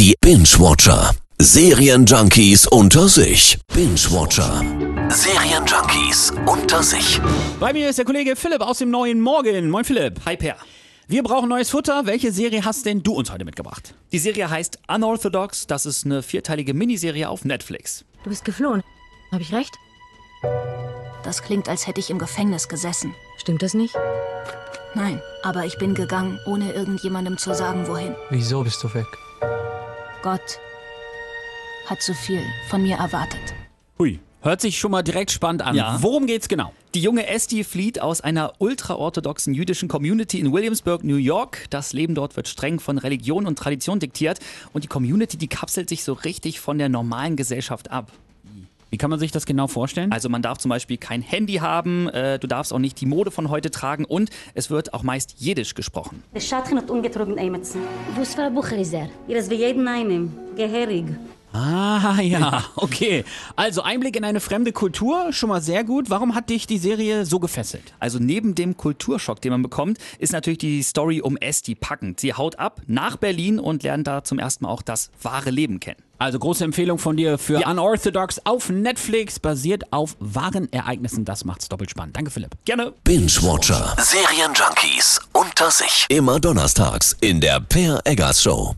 Die Binge-Watcher. Serienjunkies unter sich. Binge-Watcher. Serienjunkies unter sich. Bei mir ist der Kollege Philipp aus dem neuen Morgen. Moin Philipp. Hi Per. Wir brauchen neues Futter. Welche Serie hast denn du uns heute mitgebracht? Die Serie heißt Unorthodox. Das ist eine vierteilige Miniserie auf Netflix. Du bist geflohen. Habe ich recht? Das klingt, als hätte ich im Gefängnis gesessen. Stimmt das nicht? Nein, aber ich bin gegangen, ohne irgendjemandem zu sagen, wohin. Wieso bist du weg? Gott hat zu viel von mir erwartet. Hui. Hört sich schon mal direkt spannend an. Ja. Worum geht's genau? Die junge Esti flieht aus einer ultraorthodoxen jüdischen Community in Williamsburg, New York. Das Leben dort wird streng von Religion und Tradition diktiert und die Community, die kapselt sich so richtig von der normalen Gesellschaft ab. Wie kann man sich das genau vorstellen? Also man darf zum Beispiel kein Handy haben, äh, du darfst auch nicht die Mode von heute tragen und es wird auch meist Jiddisch gesprochen. Ah ja, okay. Also Einblick in eine fremde Kultur, schon mal sehr gut. Warum hat dich die Serie so gefesselt? Also neben dem Kulturschock, den man bekommt, ist natürlich die Story um Esti packend. Sie haut ab nach Berlin und lernt da zum ersten Mal auch das wahre Leben kennen. Also große Empfehlung von dir für Ja. Unorthodox auf Netflix, basiert auf wahren Ereignissen. Das macht's doppelt spannend. Danke, Philipp. Gerne. Binge-Watcher. Serienjunkies unter sich. Immer donnerstags in der Per Eggers Show.